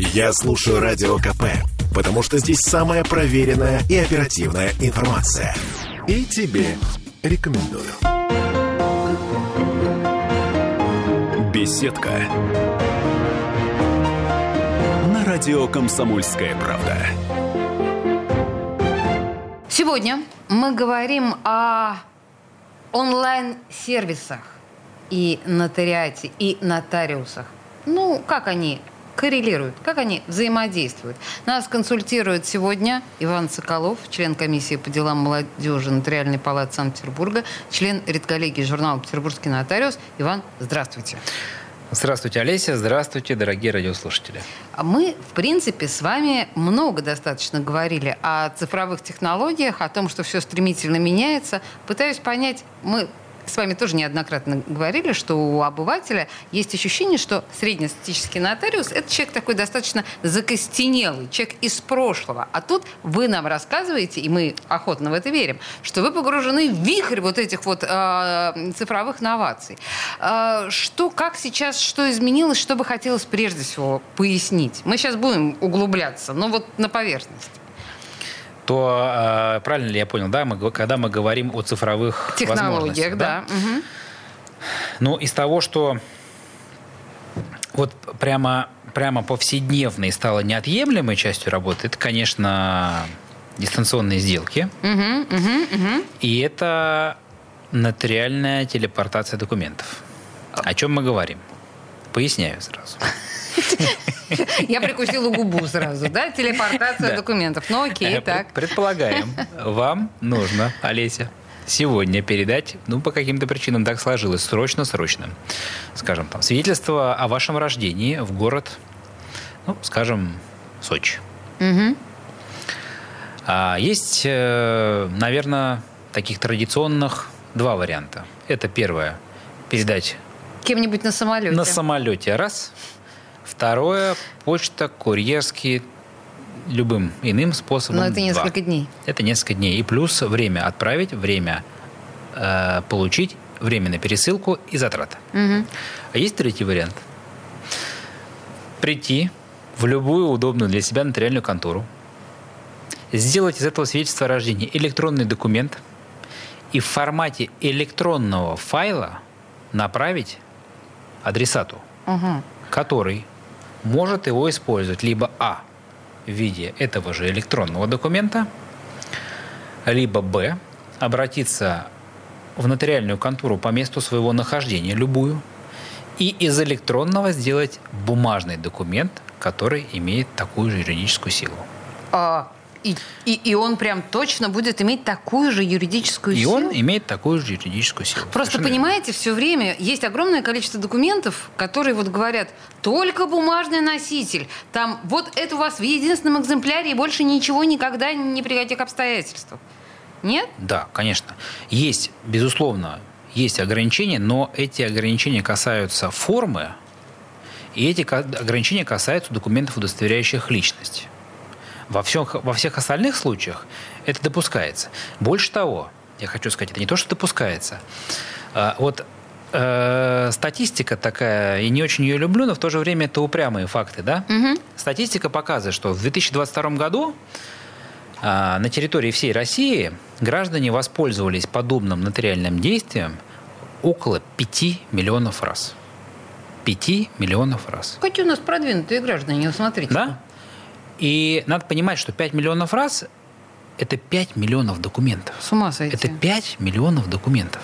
Я слушаю Радио КП, потому что здесь самая проверенная и оперативная информация. И тебе рекомендую. Беседка. На радио «Комсомольская правда». Сегодня мы говорим о онлайн-сервисах и нотариате, и нотариусах. Ну, как они коррелируют, как они взаимодействуют. Нас консультирует сегодня Иван Соколов, член комиссии по делам молодежи Нотариальной палаты Санкт-Петербурга, член редколлегии журнала «Петербургский нотариус». Иван, здравствуйте. Здравствуйте, Олеся. Здравствуйте, дорогие радиослушатели. А мы, в принципе, с вами много достаточно говорили о цифровых технологиях, о том, что все стремительно меняется. Пытаюсь понять, мы с вами тоже неоднократно говорили, что у обывателя есть ощущение, что среднестатистический нотариус – это человек такой достаточно закостенелый, человек из прошлого. А тут вы нам рассказываете, и мы охотно в это верим, что вы погружены в вихрь вот этих вот э, цифровых новаций. Э, что, как сейчас, что изменилось, что бы хотелось прежде всего пояснить? Мы сейчас будем углубляться, но вот на поверхность то э, правильно ли я понял, да, мы, когда мы говорим о цифровых технологиях, да? да. Угу. Ну, из того, что вот прямо, прямо повседневной стало неотъемлемой частью работы, это, конечно, дистанционные сделки. Угу, угу, угу. И это нотариальная телепортация документов. О чем мы говорим? Поясняю сразу. Я прикусила губу сразу, да? Телепортация документов. Ну окей, так. Предполагаем, вам нужно, Олеся, сегодня передать, ну, по каким-то причинам так сложилось, срочно-срочно, скажем, там, свидетельство о вашем рождении в город, ну, скажем, Сочи. Угу. А есть, э, наверное, таких традиционных два варианта. Это первое, передать Кем-нибудь на самолете. На самолете, раз. Второе – почта, курьерский, любым иным способом. Но это несколько два. дней. Это несколько дней. И плюс время отправить, время э, получить, время на пересылку и затраты. Угу. А есть третий вариант. Прийти в любую удобную для себя нотариальную контору, сделать из этого свидетельства о рождении электронный документ и в формате электронного файла направить адресату, угу. который может его использовать либо А в виде этого же электронного документа, либо Б обратиться в нотариальную контору по месту своего нахождения, любую, и из электронного сделать бумажный документ, который имеет такую же юридическую силу. А и, и, и он прям точно будет иметь такую же юридическую и силу? И он имеет такую же юридическую силу. Просто Совершенно понимаете, все время есть огромное количество документов, которые вот говорят, только бумажный носитель. Там вот это у вас в единственном экземпляре и больше ничего никогда ни при каких обстоятельствах. Нет? Да, конечно. Есть, безусловно, есть ограничения, но эти ограничения касаются формы, и эти ограничения касаются документов, удостоверяющих личность. Во, всех, во всех остальных случаях это допускается. Больше того, я хочу сказать, это не то, что допускается. А, вот э, статистика такая, и не очень ее люблю, но в то же время это упрямые факты, да? Угу. Статистика показывает, что в 2022 году э, на территории всей России граждане воспользовались подобным нотариальным действием около 5 миллионов раз. 5 миллионов раз. Какие у нас продвинутые граждане, смотрите. Да? И надо понимать, что 5 миллионов раз – это 5 миллионов документов. С ума сойти. Это 5 миллионов документов.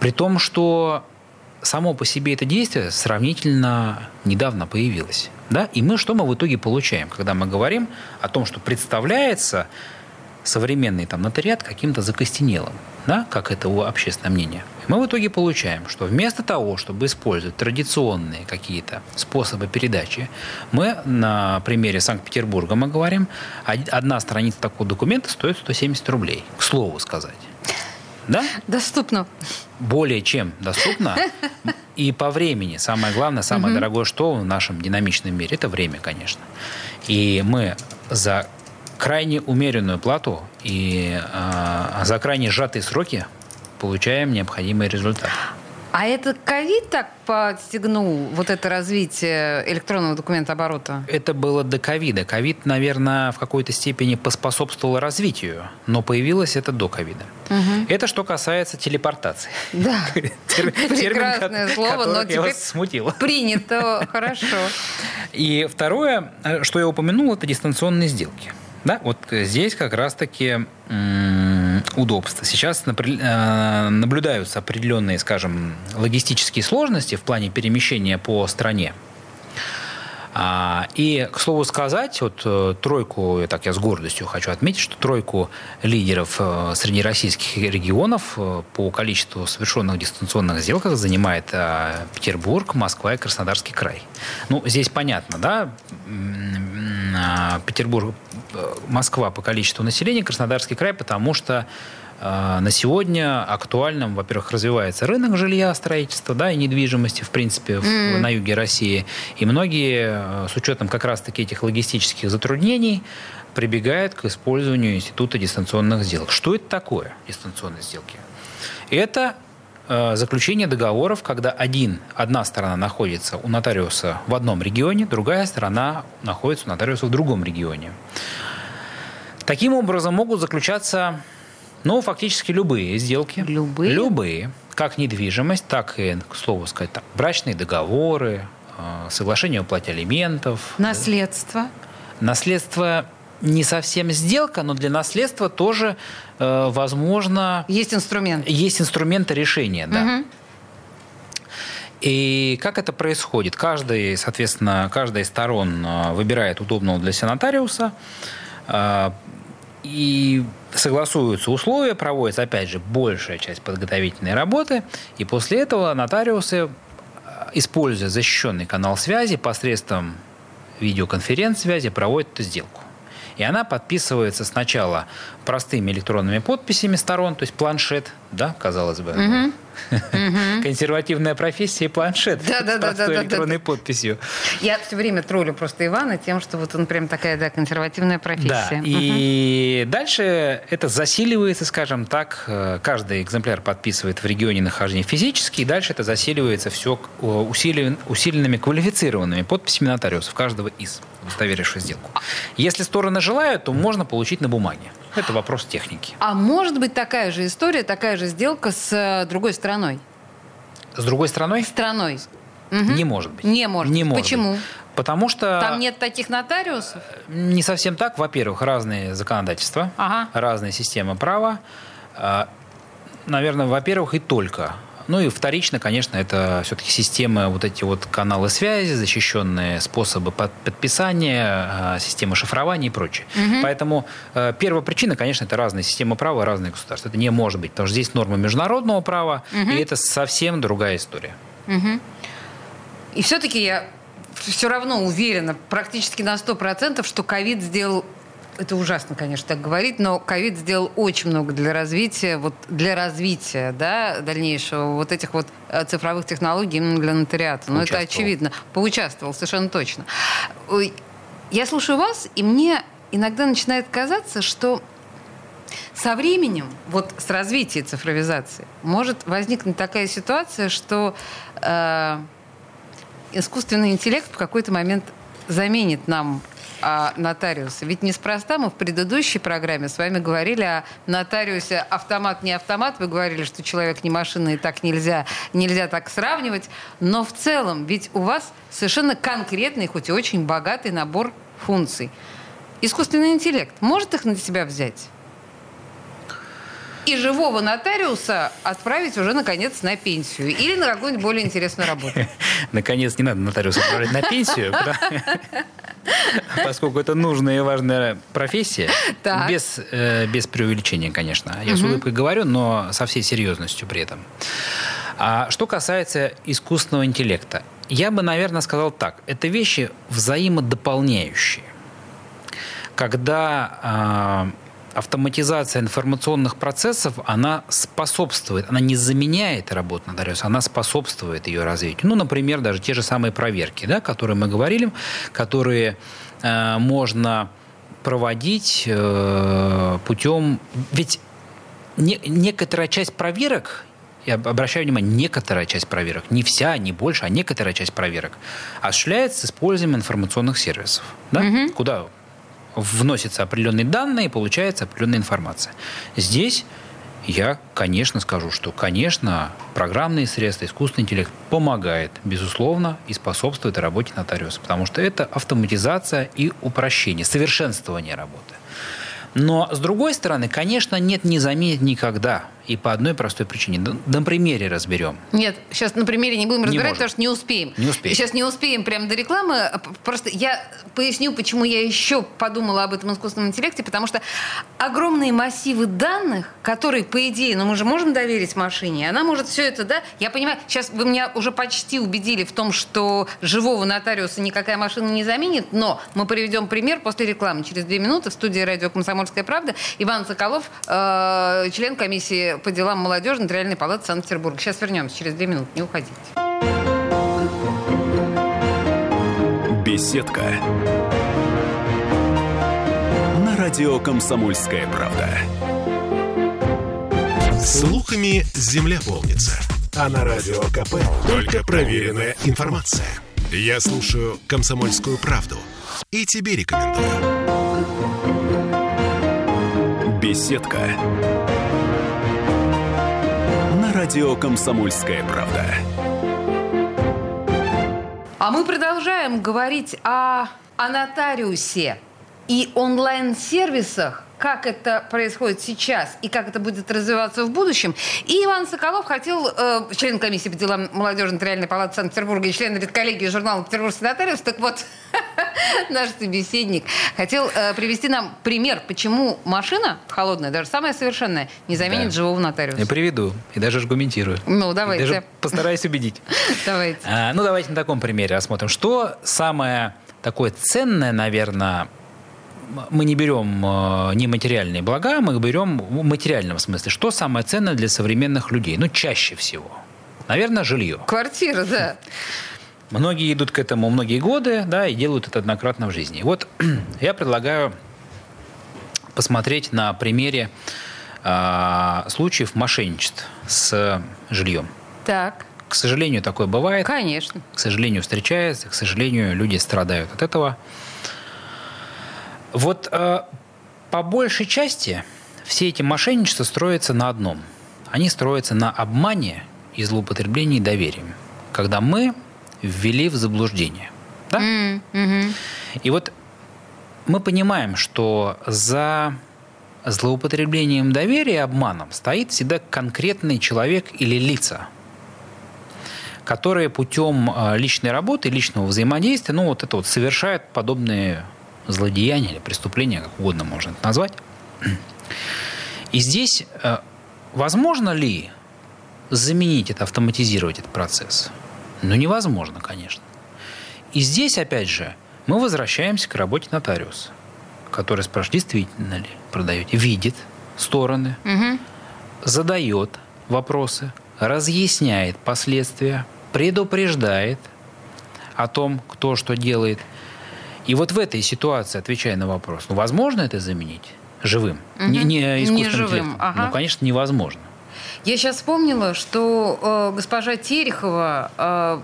При том, что само по себе это действие сравнительно недавно появилось. Да? И мы что мы в итоге получаем, когда мы говорим о том, что представляется современный там, нотариат каким-то закостенелым, да? как это у общественного мнения. Мы в итоге получаем, что вместо того, чтобы использовать традиционные какие-то способы передачи, мы на примере Санкт-Петербурга мы говорим, одна страница такого документа стоит 170 рублей, к слову сказать. Да? Доступно. Более чем доступно. И по времени. Самое главное, самое дорогое, что в нашем динамичном мире, это время, конечно. И мы за крайне умеренную плату и э, за крайне сжатые сроки получаем необходимый результат. А это ковид так подстегнул вот это развитие электронного документа оборота? Это было до ковида. Ковид, наверное, в какой-то степени поспособствовал развитию, но появилось это до ковида. Угу. Это что касается телепортации. Да, прекрасное слово, но теперь смутило. принято, хорошо. И второе, э, что я упомянул, это дистанционные сделки. Да, вот здесь как раз-таки удобства. Сейчас э, наблюдаются определенные, скажем, логистические сложности в плане перемещения по стране. А, и, к слову сказать, вот э, тройку, так я с гордостью хочу отметить, что тройку лидеров э, среди российских регионов по количеству совершенных дистанционных сделок занимает Петербург, Москва и Краснодарский край. Ну, здесь понятно, да, Петербург, Москва по количеству населения, Краснодарский край, потому что э, на сегодня актуальным, во-первых, развивается рынок жилья, строительства, да, и недвижимости, в принципе, mm. на юге России. И многие, э, с учетом как раз-таки этих логистических затруднений, прибегают к использованию института дистанционных сделок. Что это такое, дистанционные сделки? Это Э, заключение договоров, когда один, одна сторона находится у нотариуса в одном регионе, другая сторона находится у нотариуса в другом регионе. Таким образом могут заключаться, ну, фактически любые сделки. Любые? Любые. Как недвижимость, так и, к слову сказать, там, брачные договоры, э, соглашение о уплате алиментов. Наследство? Наследство не совсем сделка, но для наследства тоже э, возможно... Есть инструмент. Есть инструменты решения, да. Угу. И как это происходит? Каждый, соответственно, каждая из сторон э, выбирает удобного для себя нотариуса, э, и согласуются условия, проводится, опять же, большая часть подготовительной работы, и после этого нотариусы, э, используя защищенный канал связи посредством видеоконференц-связи, проводят эту сделку. И она подписывается сначала простыми электронными подписями сторон, то есть планшет, да, казалось бы. Угу. Консервативная профессия и планшет да, да, с да, да, электронной да, подписью. Я все время троллю просто Ивана тем, что вот он прям такая, да, консервативная профессия. Да, и дальше это засиливается, скажем так, э, каждый экземпляр подписывает в регионе нахождения физически, и дальше это засиливается все усилен, усиленными квалифицированными подписями нотариусов, каждого из удостоверившего сделку. Если стороны желают, то можно получить на бумаге. Это вопрос техники. А может быть такая же история, такая же сделка с э, другой страной? С другой страной? Страной. Не может быть. Не может. Не может Почему? Быть. Потому что... Там нет таких нотариусов? Не совсем так. Во-первых, разные законодательства, ага. разные системы права. А, наверное, во-первых, и только ну и вторично, конечно, это все-таки системы, вот эти вот каналы связи, защищенные способы подписания, а, системы шифрования и прочее. Угу. Поэтому э, первая причина, конечно, это разные системы права, разные государства. Это не может быть, потому что здесь нормы международного права, угу. и это совсем другая история. Угу. И все-таки я все равно уверена практически на 100%, что ковид сделал это ужасно, конечно, так говорить, но ковид сделал очень много для развития, вот для развития, да, дальнейшего вот этих вот э, цифровых технологий именно для нотариата. Но это очевидно. Поучаствовал, совершенно точно. Я слушаю вас, и мне иногда начинает казаться, что со временем, вот с развитием цифровизации, может возникнуть такая ситуация, что э, искусственный интеллект в какой-то момент заменит нам а, нотариуса. Ведь неспроста мы в предыдущей программе с вами говорили о нотариусе автомат не автомат. Вы говорили, что человек не машина и так нельзя, нельзя так сравнивать. Но в целом, ведь у вас совершенно конкретный, хоть и очень богатый набор функций. Искусственный интеллект может их на себя взять? И живого нотариуса отправить уже, наконец, на пенсию или на какую-нибудь более интересную работу. Наконец, не надо нотариуса отправлять на пенсию, поскольку это нужная и важная профессия. Без, э, без преувеличения, конечно. Я с улыбкой говорю, но со всей серьезностью при этом. А что касается искусственного интеллекта, я бы, наверное, сказал так. Это вещи взаимодополняющие. Когда а, автоматизация информационных процессов, она способствует, она не заменяет работу нотариуса, она способствует ее развитию. Ну, например, даже те же самые проверки, да, которые мы говорили, которые э, можно проводить э, путем... Ведь не, некоторая часть проверок я обращаю внимание, некоторая часть проверок, не вся, не больше, а некоторая часть проверок осуществляется с использованием информационных сервисов, да? угу. куда вносятся определенные данные получается определенная информация. Здесь я, конечно, скажу, что, конечно, программные средства, искусственный интеллект помогает, безусловно, и способствует работе нотариуса, потому что это автоматизация и упрощение, совершенствование работы. Но, с другой стороны, конечно, нет не заменит никогда. И по одной простой причине. На примере разберем. Нет, сейчас на примере не будем разбирать, не потому что не успеем. Не успеем. Сейчас не успеем прямо до рекламы. Просто я поясню, почему я еще подумала об этом искусственном интеллекте, потому что огромные массивы данных, которые, по идее, ну мы же можем доверить машине, она может все это, да? Я понимаю, сейчас вы меня уже почти убедили в том, что живого нотариуса никакая машина не заменит, но мы приведем пример после рекламы. Через две минуты в студии радио «Комсомольская правда» Иван Соколов, э, член комиссии по делам молодежи Нотариальной палаты Санкт-Петербурга. Сейчас вернемся, через две минуты, не уходите. Беседка. На радио «Комсомольская правда». Слухами земля полнится. А на радио КП только проверенная информация. Я слушаю «Комсомольскую правду» и тебе рекомендую. Беседка радио «Комсомольская правда». А мы продолжаем говорить о, о нотариусе и онлайн-сервисах, как это происходит сейчас и как это будет развиваться в будущем. И Иван Соколов хотел, э, член комиссии по делам молодежи Нотариальной палаты Санкт-Петербурга и член редколлегии журнала «Петербургский нотариус», так вот, наш собеседник хотел э, привести нам пример, почему машина холодная, даже самая совершенная, не заменит да. живого нотариуса. Я приведу и даже аргументирую. Ну, давайте. И даже постараюсь убедить. Давайте. А, ну, давайте на таком примере рассмотрим. Что самое такое ценное, наверное, мы не берем э, нематериальные блага, мы берем в материальном смысле. Что самое ценное для современных людей? Ну, чаще всего. Наверное, жилье. Квартира, да. Многие идут к этому многие годы, да, и делают это однократно в жизни. Вот я предлагаю посмотреть на примере э, случаев мошенничеств с жильем. Так. К сожалению, такое бывает. Конечно. К сожалению, встречается. К сожалению, люди страдают от этого. Вот э, по большей части все эти мошенничества строятся на одном. Они строятся на обмане и злоупотреблении доверием. Когда мы ввели в заблуждение. Да? Mm-hmm. И вот мы понимаем, что за злоупотреблением доверия и обманом стоит всегда конкретный человек или лица, которые путем э, личной работы, личного взаимодействия, ну вот это вот совершают подобные злодеяния или преступления, как угодно можно это назвать. И здесь э, возможно ли заменить это, автоматизировать этот процесс? Ну, невозможно, конечно. И здесь, опять же, мы возвращаемся к работе нотариуса, который спрашивает, действительно ли продаете, видит стороны, угу. задает вопросы, разъясняет последствия, предупреждает о том, кто что делает – и вот в этой ситуации, отвечая на вопрос, ну, возможно это заменить живым? Угу. Не, не искусственным не живым. Ага. Ну, конечно, невозможно. Я сейчас вспомнила, что э, госпожа Терехова, э,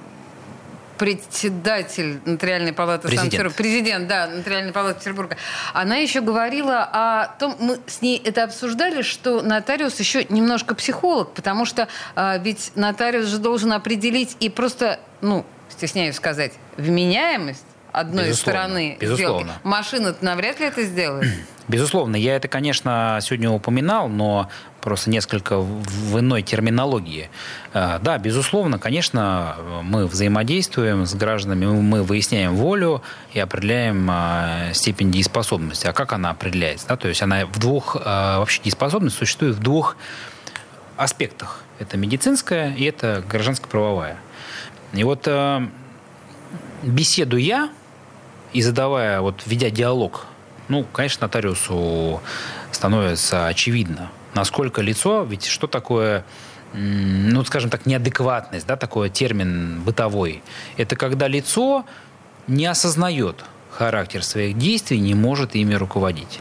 председатель Нотариальной палаты Санкт-Петербурга, президент, да, Нотариальной палаты Петербурга, она еще говорила о том, мы с ней это обсуждали, что нотариус еще немножко психолог, потому что э, ведь нотариус же должен определить и просто, ну, стесняюсь сказать, вменяемость одной безусловно, стороны безусловно. сделки. Машина навряд ли это сделает. Безусловно, я это, конечно, сегодня упоминал, но просто несколько в иной терминологии. А, да, безусловно, конечно, мы взаимодействуем с гражданами, мы выясняем волю и определяем а, степень дееспособности. А как она определяется? Да? То есть она в двух, а, вообще дееспособность существует в двух аспектах. Это медицинская и это гражданско-правовая. И вот беседуя и задавая, вот ведя диалог, ну, конечно, нотариусу становится очевидно, насколько лицо, ведь что такое ну, скажем так, неадекватность, да, такой термин бытовой. Это когда лицо не осознает характер своих действий, не может ими руководить.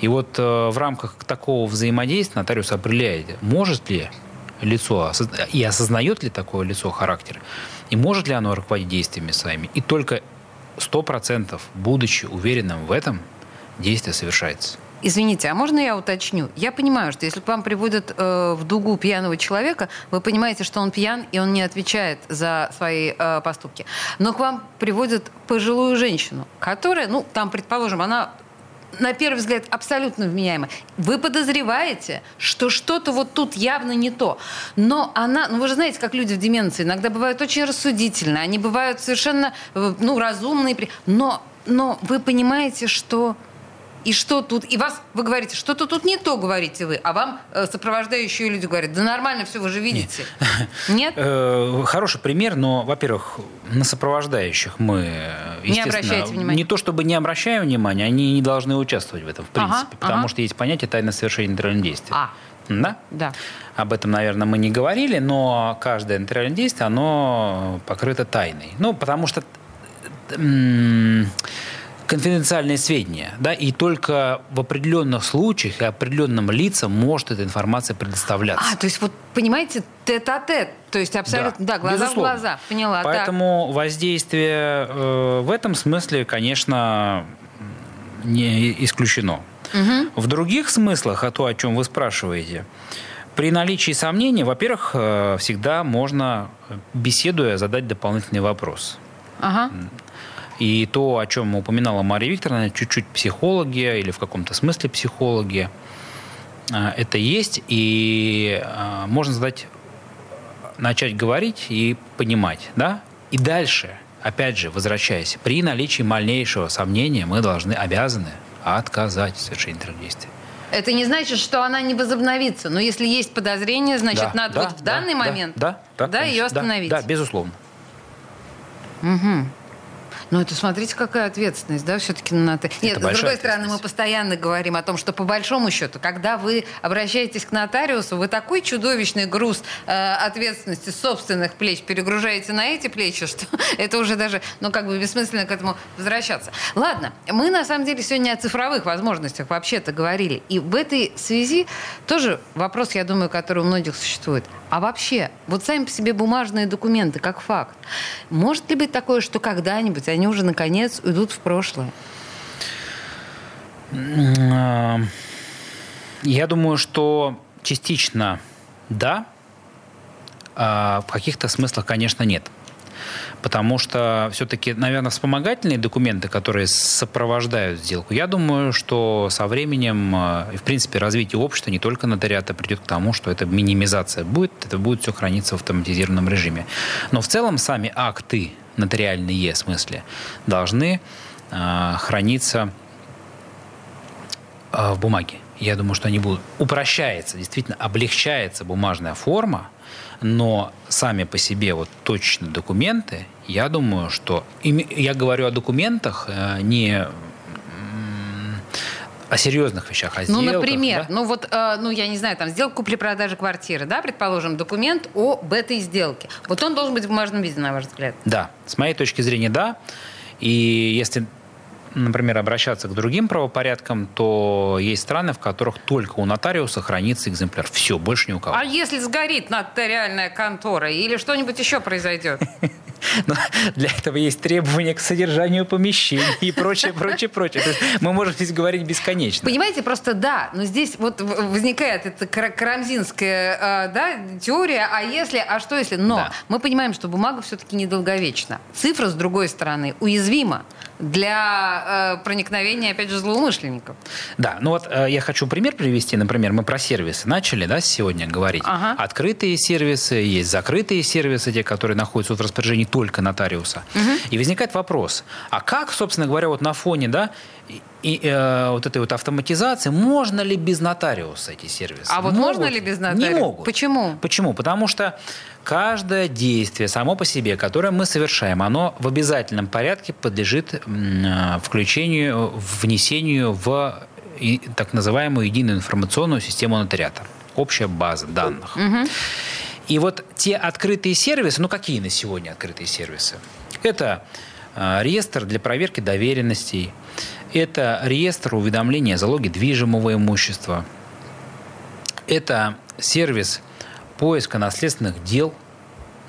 И вот э, в рамках такого взаимодействия нотариус определяет, может ли лицо и осознает ли такое лицо характер, и может ли оно руководить действиями своими. И только 100% будучи уверенным в этом, действие совершается. Извините, а можно я уточню? Я понимаю, что если к вам приводят э, в дугу пьяного человека, вы понимаете, что он пьян, и он не отвечает за свои э, поступки. Но к вам приводят пожилую женщину, которая, ну, там, предположим, она на первый взгляд абсолютно вменяемая. Вы подозреваете, что что-то вот тут явно не то. Но она, ну вы же знаете, как люди в деменции иногда бывают очень рассудительны, они бывают совершенно, э, ну, разумные, но, но вы понимаете, что и что тут? И вас, вы говорите, что-то тут не то, говорите вы, а вам э, сопровождающие люди говорят, да нормально все, вы же видите. Нет? Э, хороший пример, но, во-первых, на сопровождающих мы, не обращаете внимания. Не то чтобы не обращаем внимания, они не должны участвовать в этом, в принципе, ага, потому ага. что есть понятие тайны совершения нейтрального действия. А. Да? Да. Об этом, наверное, мы не говорили, но каждое нейтральное действие, оно покрыто тайной. Ну, потому что конфиденциальные сведения, да, и только в определенных случаях и определенным лицам может эта информация предоставляться. А, то есть вот, понимаете, тет-а-тет, то есть абсолютно, да, да глаза безусловно. в глаза, поняла. Поэтому так. воздействие э, в этом смысле, конечно, не исключено. Угу. В других смыслах, а то, о чем вы спрашиваете, при наличии сомнений, во-первых, э, всегда можно, беседуя, задать дополнительный вопрос. Ага. И то, о чем упоминала Мария Викторовна, чуть-чуть психология или в каком-то смысле психология, а, это есть, и а, можно задать, начать говорить и понимать, да? И дальше, опять же, возвращаясь, при наличии малейшего сомнения мы должны, обязаны отказать в совершении действий. Это не значит, что она не возобновится. Но если есть подозрение, значит, да, надо да, вот в да, данный да, момент да, да, да, ее остановить. Да, да безусловно. Угу. Ну, это смотрите, какая ответственность, да, все-таки на это. Нет, с другой стороны, мы постоянно говорим о том, что по большому счету, когда вы обращаетесь к нотариусу, вы такой чудовищный груз э, ответственности собственных плеч перегружаете на эти плечи, что это уже даже, ну, как бы бессмысленно к этому возвращаться. Ладно, мы на самом деле сегодня о цифровых возможностях вообще-то говорили. И в этой связи тоже вопрос, я думаю, который у многих существует. А вообще, вот сами по себе бумажные документы, как факт, может ли быть такое, что когда-нибудь они уже, наконец, уйдут в прошлое? Я думаю, что частично да, а в каких-то смыслах, конечно, нет потому что все-таки, наверное, вспомогательные документы, которые сопровождают сделку, я думаю, что со временем, э, в принципе, развитие общества, не только нотариата, придет к тому, что это минимизация будет, это будет все храниться в автоматизированном режиме. Но в целом сами акты нотариальные, в смысле, должны э, храниться э, в бумаге. Я думаю, что они будут... Упрощается, действительно, облегчается бумажная форма, но сами по себе вот точно документы, я думаю, что... Я говорю о документах, э, не о серьезных вещах, о Ну, например, да? ну вот, э, ну, я не знаю, там, сделка купли-продажи квартиры, да, предположим, документ об этой сделке. Вот он должен быть в бумажном виде, на ваш взгляд? Да, с моей точки зрения, да. И если например, обращаться к другим правопорядкам, то есть страны, в которых только у нотариуса хранится экземпляр. Все, больше ни у кого. А если сгорит нотариальная контора или что-нибудь еще произойдет? Но для этого есть требования к содержанию помещений и прочее, прочее, прочее. То есть мы можем здесь говорить бесконечно. Понимаете, просто да, но здесь вот возникает эта карамзинская а, да, теория, а если, а что если? Но да. мы понимаем, что бумага все-таки недолговечна. Цифра, с другой стороны, уязвима для э, проникновения, опять же, злоумышленников. Да, ну вот э, я хочу пример привести. Например, мы про сервисы начали да, сегодня говорить. Ага. Открытые сервисы, есть закрытые сервисы, те, которые находятся в распоряжении только нотариуса. Угу. И возникает вопрос, а как, собственно говоря, вот на фоне да, и э, вот этой вот автоматизации, можно ли без нотариуса эти сервисы? А вот могут? можно ли без нотариуса? Не могут. Почему? Почему? Потому что каждое действие само по себе, которое мы совершаем, оно в обязательном порядке подлежит э, включению, внесению в так называемую единую информационную систему нотариата. Общая база данных. И вот те открытые сервисы, ну какие на сегодня открытые сервисы? Это э, реестр для проверки доверенностей, это реестр уведомления о залоге движимого имущества, это сервис поиска наследственных дел –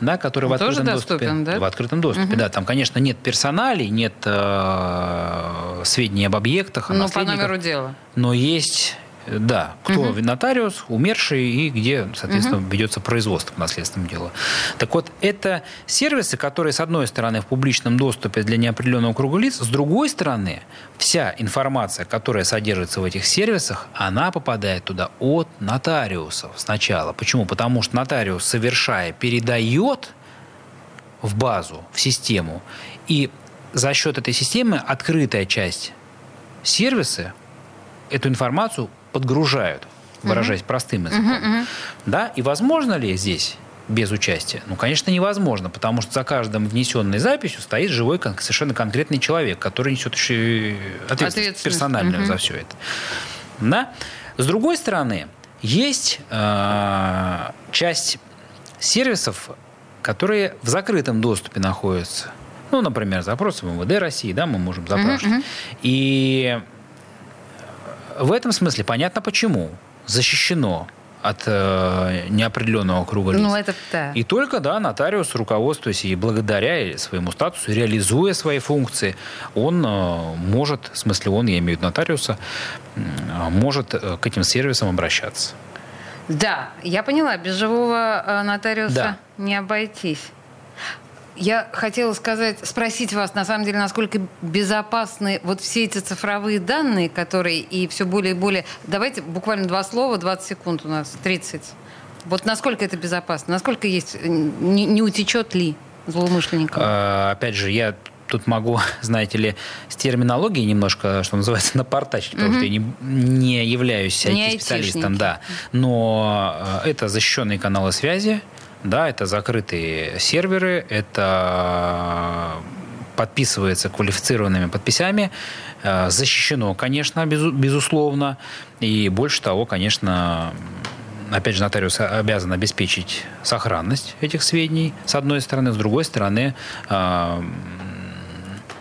да, который Он в открытом тоже доступе. доступен, да? В открытом доступе, Мгм. да. Там, конечно, нет персоналей, нет э, сведений об объектах, о Ну, по номеру дела. но есть, да, кто нотариус, умерший и где, соответственно, ведется производство по наследственному делу. Так вот, это сервисы, которые, с одной стороны, в публичном доступе для неопределенного круга лиц, с другой стороны, вся информация, которая содержится в этих сервисах, она попадает туда от нотариусов сначала. Почему? Потому что нотариус, совершая, передает в базу, в систему, и за счет этой системы открытая часть сервисы эту информацию подгружают, выражаясь простым языком. Да? И возможно ли здесь без участия? Ну, конечно, невозможно, потому что за каждым внесенной записью стоит живой, совершенно конкретный человек, который несет еще ответственность Ответственность. персональную Мгм. за все это. Да? С другой стороны, есть э, часть сервисов, которые в закрытом доступе находятся. Ну, например, запросы в МВД России, да, мы можем запрашивать. И в этом смысле понятно почему. Защищено от э, неопределенного круга лиц. Ну, это да. И только, да, нотариус, руководствуясь и благодаря своему статусу, реализуя свои функции, он э, может, в смысле он, я имею в виду нотариуса, м, может э, к этим сервисам обращаться. Да, я поняла, без живого э, нотариуса Да. не обойтись. Я хотела сказать, спросить вас, на самом деле, насколько безопасны вот все эти цифровые данные, которые и все более и более... Давайте буквально два слова, 20 секунд у нас, 30. Вот насколько это безопасно? Насколько есть... э, Не, не утечет ли злоумышленникам? Э, Опять же, я тут могу, знаете ли, с терминологией немножко, что называется, напортачить, потому что я не, не являюсь IT-специалистом, да. Но э, это защищенные каналы связи, да, это закрытые серверы, это подписывается квалифицированными подписями, э, защищено, конечно, безу- безусловно, и больше того, конечно, опять же, нотариус обязан обеспечить сохранность этих сведений, с одной стороны, с другой стороны, э,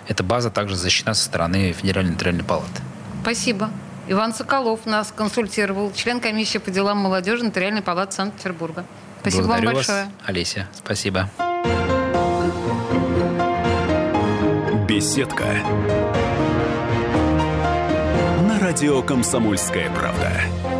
эта база также защищена со стороны Федеральной нотариальной палаты. Спасибо. Иван Соколов нас консультировал, член комиссии по делам молодежи Нотариальной палаты Санкт-Петербурга. Спасибо Благодарю вам вас, большое. Олеся. Спасибо. Беседка. На радио «Комсомольская правда».